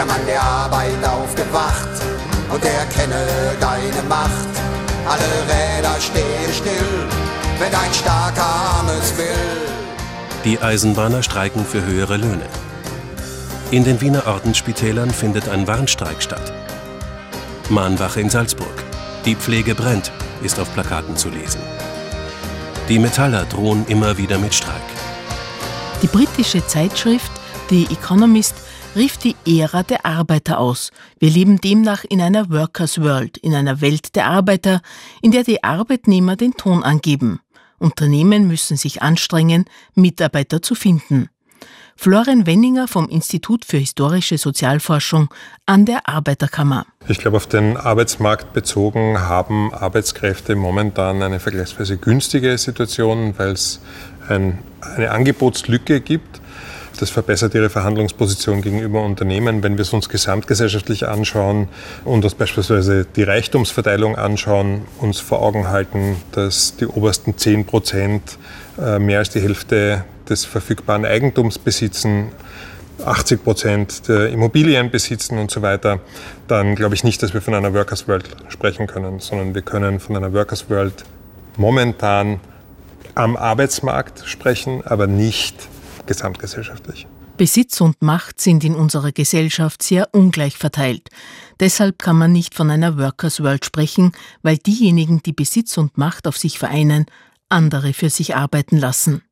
Ja, Mann, der Arbeit aufgewacht und er kenne deine Macht. Alle Räder stehen still, wenn ein starker Arm es will. Die Eisenbahner streiken für höhere Löhne. In den Wiener Ordensspitälern findet ein Warnstreik statt. Mahnwache in Salzburg. Die Pflege brennt, ist auf Plakaten zu lesen. Die Metaller drohen immer wieder mit Streik. Die britische Zeitschrift The Economist rief die Ära der Arbeiter aus. Wir leben demnach in einer Workers World, in einer Welt der Arbeiter, in der die Arbeitnehmer den Ton angeben. Unternehmen müssen sich anstrengen, Mitarbeiter zu finden. Florian Wenninger vom Institut für historische Sozialforschung an der Arbeiterkammer. Ich glaube, auf den Arbeitsmarkt bezogen haben Arbeitskräfte momentan eine vergleichsweise günstige Situation, weil es ein, eine Angebotslücke gibt. Das verbessert ihre Verhandlungsposition gegenüber Unternehmen. Wenn wir es uns gesamtgesellschaftlich anschauen und uns beispielsweise die Reichtumsverteilung anschauen, uns vor Augen halten, dass die obersten 10 Prozent äh, mehr als die Hälfte des verfügbaren Eigentums besitzen, 80 Prozent der Immobilien besitzen und so weiter, dann glaube ich nicht, dass wir von einer Workers World sprechen können, sondern wir können von einer Workers World momentan am Arbeitsmarkt sprechen, aber nicht gesamtgesellschaftlich. Besitz und Macht sind in unserer Gesellschaft sehr ungleich verteilt. Deshalb kann man nicht von einer Workers World sprechen, weil diejenigen, die Besitz und Macht auf sich vereinen, andere für sich arbeiten lassen.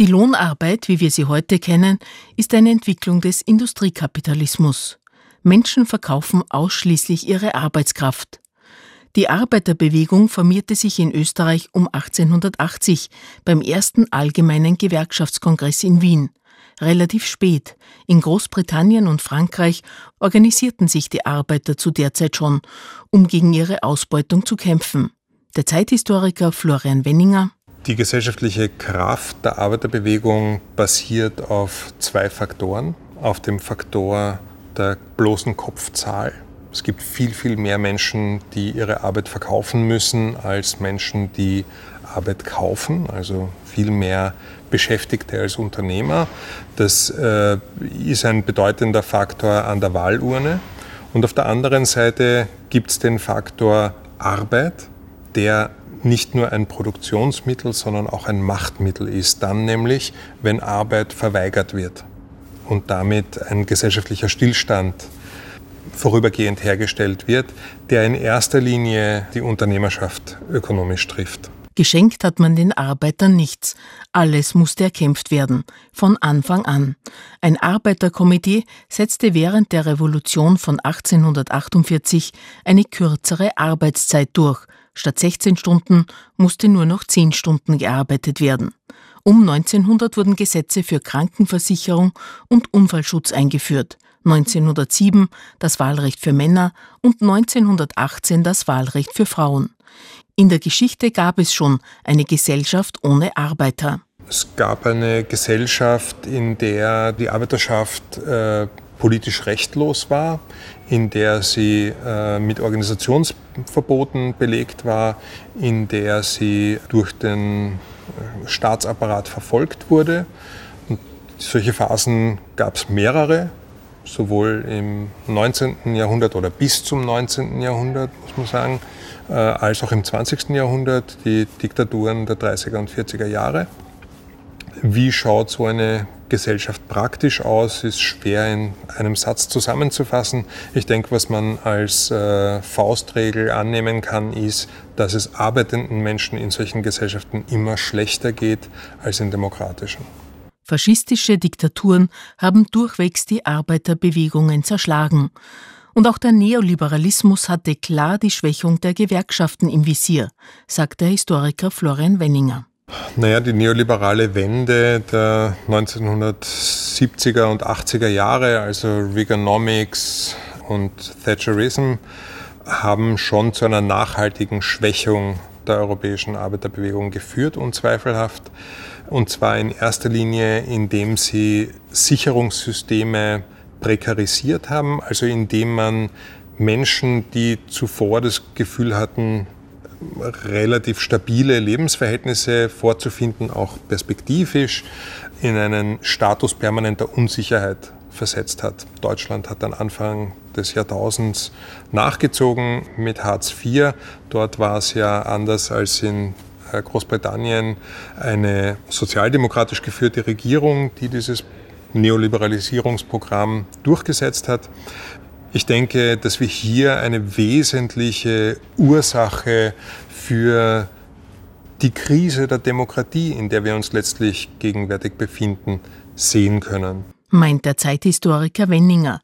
Die Lohnarbeit, wie wir sie heute kennen, ist eine Entwicklung des Industriekapitalismus. Menschen verkaufen ausschließlich ihre Arbeitskraft. Die Arbeiterbewegung formierte sich in Österreich um 1880 beim ersten allgemeinen Gewerkschaftskongress in Wien. Relativ spät. In Großbritannien und Frankreich organisierten sich die Arbeiter zu der Zeit schon, um gegen ihre Ausbeutung zu kämpfen. Der Zeithistoriker Florian Wenninger die gesellschaftliche Kraft der Arbeiterbewegung basiert auf zwei Faktoren. Auf dem Faktor der bloßen Kopfzahl, es gibt viel, viel mehr Menschen, die ihre Arbeit verkaufen müssen, als Menschen, die Arbeit kaufen. Also viel mehr Beschäftigte als Unternehmer. Das äh, ist ein bedeutender Faktor an der Wahlurne. Und auf der anderen Seite gibt es den Faktor Arbeit, der nicht nur ein Produktionsmittel, sondern auch ein Machtmittel ist. Dann nämlich, wenn Arbeit verweigert wird und damit ein gesellschaftlicher Stillstand vorübergehend hergestellt wird, der in erster Linie die Unternehmerschaft ökonomisch trifft. Geschenkt hat man den Arbeitern nichts. Alles musste erkämpft werden, von Anfang an. Ein Arbeiterkomitee setzte während der Revolution von 1848 eine kürzere Arbeitszeit durch. Statt 16 Stunden musste nur noch 10 Stunden gearbeitet werden. Um 1900 wurden Gesetze für Krankenversicherung und Unfallschutz eingeführt. 1907 das Wahlrecht für Männer und 1918 das Wahlrecht für Frauen. In der Geschichte gab es schon eine Gesellschaft ohne Arbeiter. Es gab eine Gesellschaft, in der die Arbeiterschaft äh, politisch rechtlos war, in der sie äh, mit Organisationsverboten belegt war, in der sie durch den äh, Staatsapparat verfolgt wurde. Und solche Phasen gab es mehrere sowohl im 19. Jahrhundert oder bis zum 19. Jahrhundert, muss man sagen, äh, als auch im 20. Jahrhundert, die Diktaturen der 30er und 40er Jahre. Wie schaut so eine Gesellschaft praktisch aus, ist schwer in einem Satz zusammenzufassen. Ich denke, was man als äh, Faustregel annehmen kann, ist, dass es arbeitenden Menschen in solchen Gesellschaften immer schlechter geht als in demokratischen. Faschistische Diktaturen haben durchwegs die Arbeiterbewegungen zerschlagen. Und auch der Neoliberalismus hatte klar die Schwächung der Gewerkschaften im Visier, sagt der Historiker Florian Wenninger. Naja, die neoliberale Wende der 1970er und 80er Jahre, also Reaganomics und Thatcherism, haben schon zu einer nachhaltigen Schwächung der europäischen Arbeiterbewegung geführt, unzweifelhaft. Und zwar in erster Linie, indem sie Sicherungssysteme prekarisiert haben, also indem man Menschen, die zuvor das Gefühl hatten, relativ stabile Lebensverhältnisse vorzufinden, auch perspektivisch, in einen Status permanenter Unsicherheit versetzt hat. Deutschland hat dann Anfang des Jahrtausends nachgezogen mit Hartz IV. Dort war es ja anders als in Großbritannien eine sozialdemokratisch geführte Regierung, die dieses Neoliberalisierungsprogramm durchgesetzt hat. Ich denke, dass wir hier eine wesentliche Ursache für die Krise der Demokratie, in der wir uns letztlich gegenwärtig befinden, sehen können. Meint der Zeithistoriker Wenninger.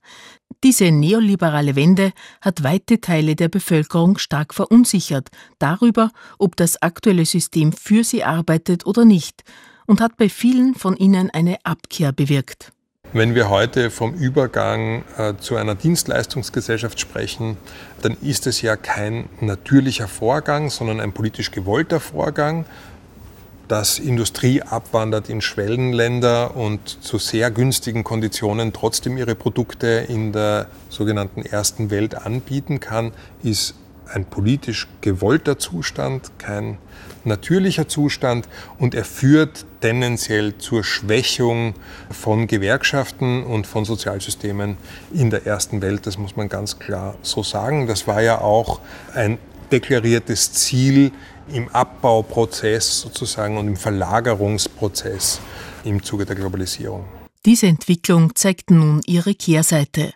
Diese neoliberale Wende hat weite Teile der Bevölkerung stark verunsichert darüber, ob das aktuelle System für sie arbeitet oder nicht, und hat bei vielen von ihnen eine Abkehr bewirkt. Wenn wir heute vom Übergang äh, zu einer Dienstleistungsgesellschaft sprechen, dann ist es ja kein natürlicher Vorgang, sondern ein politisch gewollter Vorgang, dass Industrie abwandert in Schwellenländer und zu sehr günstigen Konditionen trotzdem ihre Produkte in der sogenannten ersten Welt anbieten kann, ist ein politisch gewollter Zustand, kein natürlicher Zustand und er führt tendenziell zur Schwächung von Gewerkschaften und von Sozialsystemen in der ersten Welt. Das muss man ganz klar so sagen. Das war ja auch ein deklariertes Ziel im Abbauprozess sozusagen und im Verlagerungsprozess im Zuge der Globalisierung. Diese Entwicklung zeigt nun ihre Kehrseite.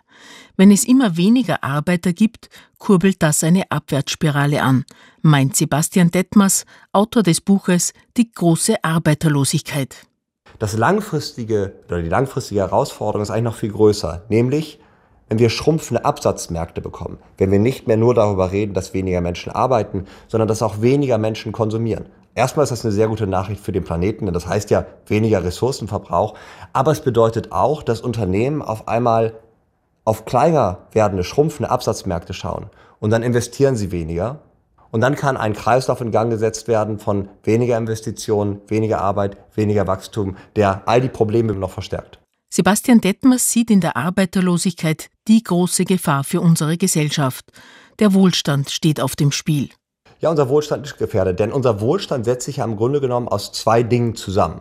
Wenn es immer weniger Arbeiter gibt, kurbelt das eine Abwärtsspirale an, meint Sebastian Detmers, Autor des Buches Die große Arbeiterlosigkeit. Das langfristige oder die langfristige Herausforderung ist eigentlich noch viel größer, nämlich wenn wir schrumpfende Absatzmärkte bekommen, wenn wir nicht mehr nur darüber reden, dass weniger Menschen arbeiten, sondern dass auch weniger Menschen konsumieren. Erstmal ist das eine sehr gute Nachricht für den Planeten, denn das heißt ja weniger Ressourcenverbrauch. Aber es bedeutet auch, dass Unternehmen auf einmal auf kleiner werdende, schrumpfende Absatzmärkte schauen und dann investieren sie weniger. Und dann kann ein Kreislauf in Gang gesetzt werden von weniger Investitionen, weniger Arbeit, weniger Wachstum, der all die Probleme noch verstärkt. Sebastian Detmers sieht in der Arbeiterlosigkeit die große Gefahr für unsere Gesellschaft. Der Wohlstand steht auf dem Spiel. Ja, unser Wohlstand ist gefährdet, denn unser Wohlstand setzt sich ja im Grunde genommen aus zwei Dingen zusammen.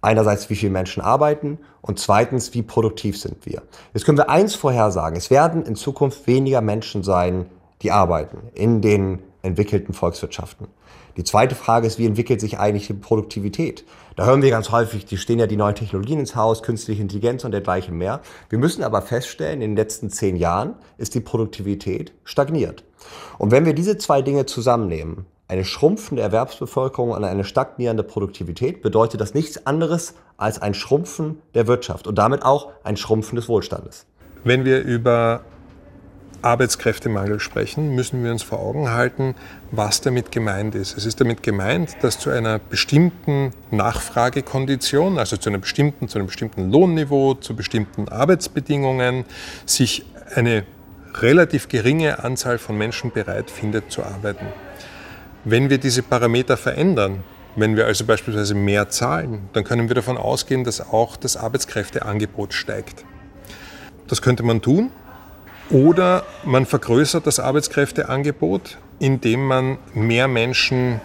Einerseits, wie viele Menschen arbeiten und zweitens, wie produktiv sind wir. Jetzt können wir eins vorhersagen. Es werden in Zukunft weniger Menschen sein, die arbeiten in den entwickelten Volkswirtschaften. Die zweite Frage ist, wie entwickelt sich eigentlich die Produktivität? Da hören wir ganz häufig, die stehen ja die neuen Technologien ins Haus, künstliche Intelligenz und dergleichen mehr. Wir müssen aber feststellen, in den letzten zehn Jahren ist die Produktivität stagniert. Und wenn wir diese zwei Dinge zusammennehmen, eine schrumpfende Erwerbsbevölkerung und eine stagnierende Produktivität, bedeutet das nichts anderes als ein Schrumpfen der Wirtschaft und damit auch ein Schrumpfen des Wohlstandes. Wenn wir über Arbeitskräftemangel sprechen, müssen wir uns vor Augen halten, was damit gemeint ist. Es ist damit gemeint, dass zu einer bestimmten Nachfragekondition, also zu einem bestimmten, zu einem bestimmten Lohnniveau, zu bestimmten Arbeitsbedingungen, sich eine relativ geringe Anzahl von Menschen bereit findet zu arbeiten. Wenn wir diese Parameter verändern, wenn wir also beispielsweise mehr zahlen, dann können wir davon ausgehen, dass auch das Arbeitskräfteangebot steigt. Das könnte man tun, oder man vergrößert das Arbeitskräfteangebot, indem man mehr Menschen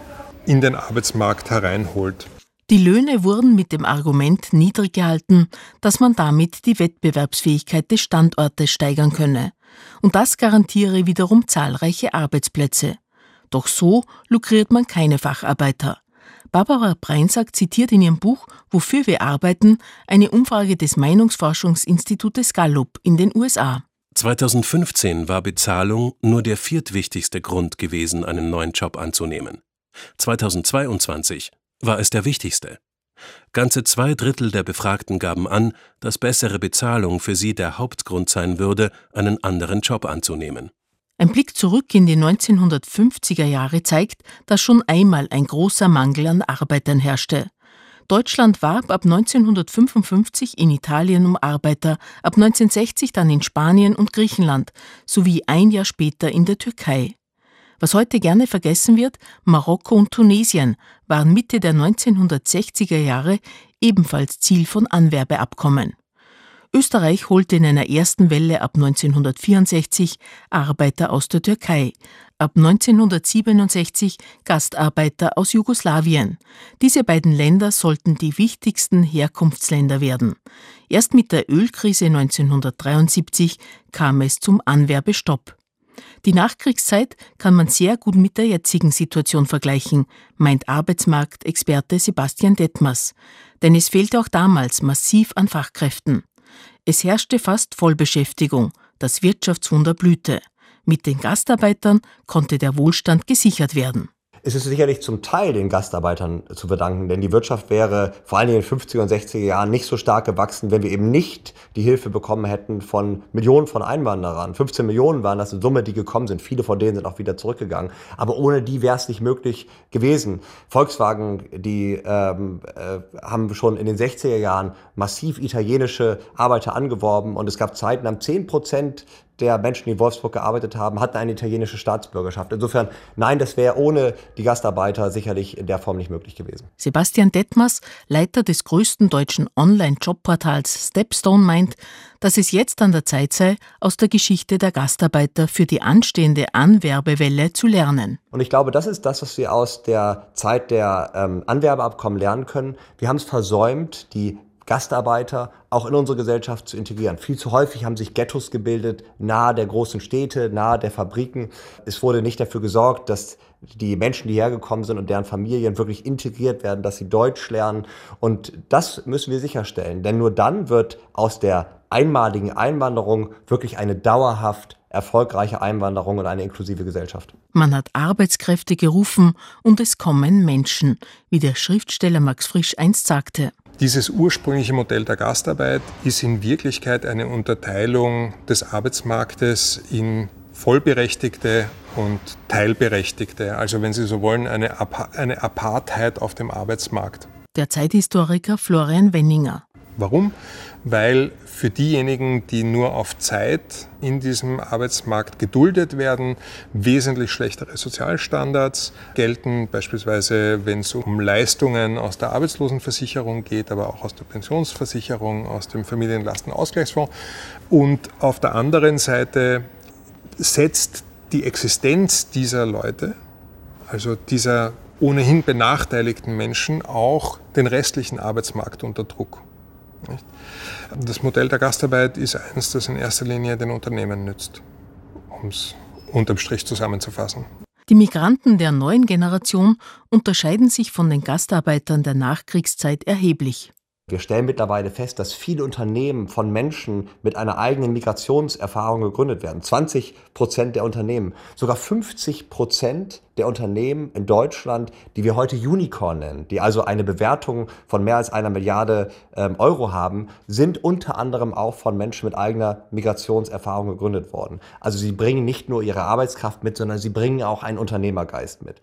in den Arbeitsmarkt hereinholt. Die Löhne wurden mit dem Argument niedrig gehalten, dass man damit die Wettbewerbsfähigkeit des Standortes steigern könne. Und das garantiere wiederum zahlreiche Arbeitsplätze. Doch so lukriert man keine Facharbeiter. Barbara Breinsack zitiert in ihrem Buch Wofür wir arbeiten eine Umfrage des Meinungsforschungsinstitutes Gallup in den USA. 2015 war Bezahlung nur der viertwichtigste Grund gewesen, einen neuen Job anzunehmen. 2022 war es der wichtigste. Ganze zwei Drittel der Befragten gaben an, dass bessere Bezahlung für sie der Hauptgrund sein würde, einen anderen Job anzunehmen. Ein Blick zurück in die 1950er Jahre zeigt, dass schon einmal ein großer Mangel an Arbeitern herrschte. Deutschland warb ab 1955 in Italien um Arbeiter, ab 1960 dann in Spanien und Griechenland sowie ein Jahr später in der Türkei. Was heute gerne vergessen wird, Marokko und Tunesien waren Mitte der 1960er Jahre ebenfalls Ziel von Anwerbeabkommen. Österreich holte in einer ersten Welle ab 1964 Arbeiter aus der Türkei. Ab 1967 Gastarbeiter aus Jugoslawien. Diese beiden Länder sollten die wichtigsten Herkunftsländer werden. Erst mit der Ölkrise 1973 kam es zum Anwerbestopp. Die Nachkriegszeit kann man sehr gut mit der jetzigen Situation vergleichen, meint Arbeitsmarktexperte Sebastian Detmers. Denn es fehlte auch damals massiv an Fachkräften. Es herrschte fast Vollbeschäftigung, das Wirtschaftswunder blühte. Mit den Gastarbeitern konnte der Wohlstand gesichert werden. Es ist sicherlich zum Teil den Gastarbeitern zu verdanken, denn die Wirtschaft wäre vor allem in den 50er und 60er Jahren nicht so stark gewachsen, wenn wir eben nicht die Hilfe bekommen hätten von Millionen von Einwanderern. 15 Millionen waren das in Summe, die gekommen sind. Viele von denen sind auch wieder zurückgegangen. Aber ohne die wäre es nicht möglich gewesen. Volkswagen, die ähm, äh, haben schon in den 60er Jahren massiv italienische Arbeiter angeworben und es gab Zeiten, am 10 Prozent der Menschen, die in Wolfsburg gearbeitet haben, hatten eine italienische Staatsbürgerschaft. Insofern, nein, das wäre ohne die Gastarbeiter sicherlich in der Form nicht möglich gewesen. Sebastian Detmers, Leiter des größten deutschen Online-Jobportals Stepstone, meint, dass es jetzt an der Zeit sei, aus der Geschichte der Gastarbeiter für die anstehende Anwerbewelle zu lernen. Und ich glaube, das ist das, was wir aus der Zeit der ähm, Anwerbeabkommen lernen können. Wir haben es versäumt, die Gastarbeiter auch in unsere Gesellschaft zu integrieren. Viel zu häufig haben sich Ghettos gebildet, nahe der großen Städte, nahe der Fabriken. Es wurde nicht dafür gesorgt, dass die Menschen, die hergekommen sind und deren Familien wirklich integriert werden, dass sie Deutsch lernen. Und das müssen wir sicherstellen. Denn nur dann wird aus der einmaligen Einwanderung wirklich eine dauerhaft erfolgreiche Einwanderung und eine inklusive Gesellschaft. Man hat Arbeitskräfte gerufen und es kommen Menschen, wie der Schriftsteller Max Frisch einst sagte. Dieses ursprüngliche Modell der Gastarbeit ist in Wirklichkeit eine Unterteilung des Arbeitsmarktes in Vollberechtigte und Teilberechtigte. Also wenn Sie so wollen, eine, eine Apartheid auf dem Arbeitsmarkt. Der Zeithistoriker Florian Wenninger. Warum? Weil für diejenigen, die nur auf Zeit in diesem Arbeitsmarkt geduldet werden, wesentlich schlechtere Sozialstandards gelten, beispielsweise wenn es um Leistungen aus der Arbeitslosenversicherung geht, aber auch aus der Pensionsversicherung, aus dem Familienlastenausgleichsfonds. Und auf der anderen Seite setzt die Existenz dieser Leute, also dieser ohnehin benachteiligten Menschen, auch den restlichen Arbeitsmarkt unter Druck. Das Modell der Gastarbeit ist eines, das in erster Linie den Unternehmen nützt, um es unterm Strich zusammenzufassen. Die Migranten der neuen Generation unterscheiden sich von den Gastarbeitern der Nachkriegszeit erheblich. Wir stellen mittlerweile fest, dass viele Unternehmen von Menschen mit einer eigenen Migrationserfahrung gegründet werden. 20 Prozent der Unternehmen, sogar 50 Prozent der Unternehmen in Deutschland, die wir heute Unicorn nennen, die also eine Bewertung von mehr als einer Milliarde ähm, Euro haben, sind unter anderem auch von Menschen mit eigener Migrationserfahrung gegründet worden. Also sie bringen nicht nur ihre Arbeitskraft mit, sondern sie bringen auch einen Unternehmergeist mit.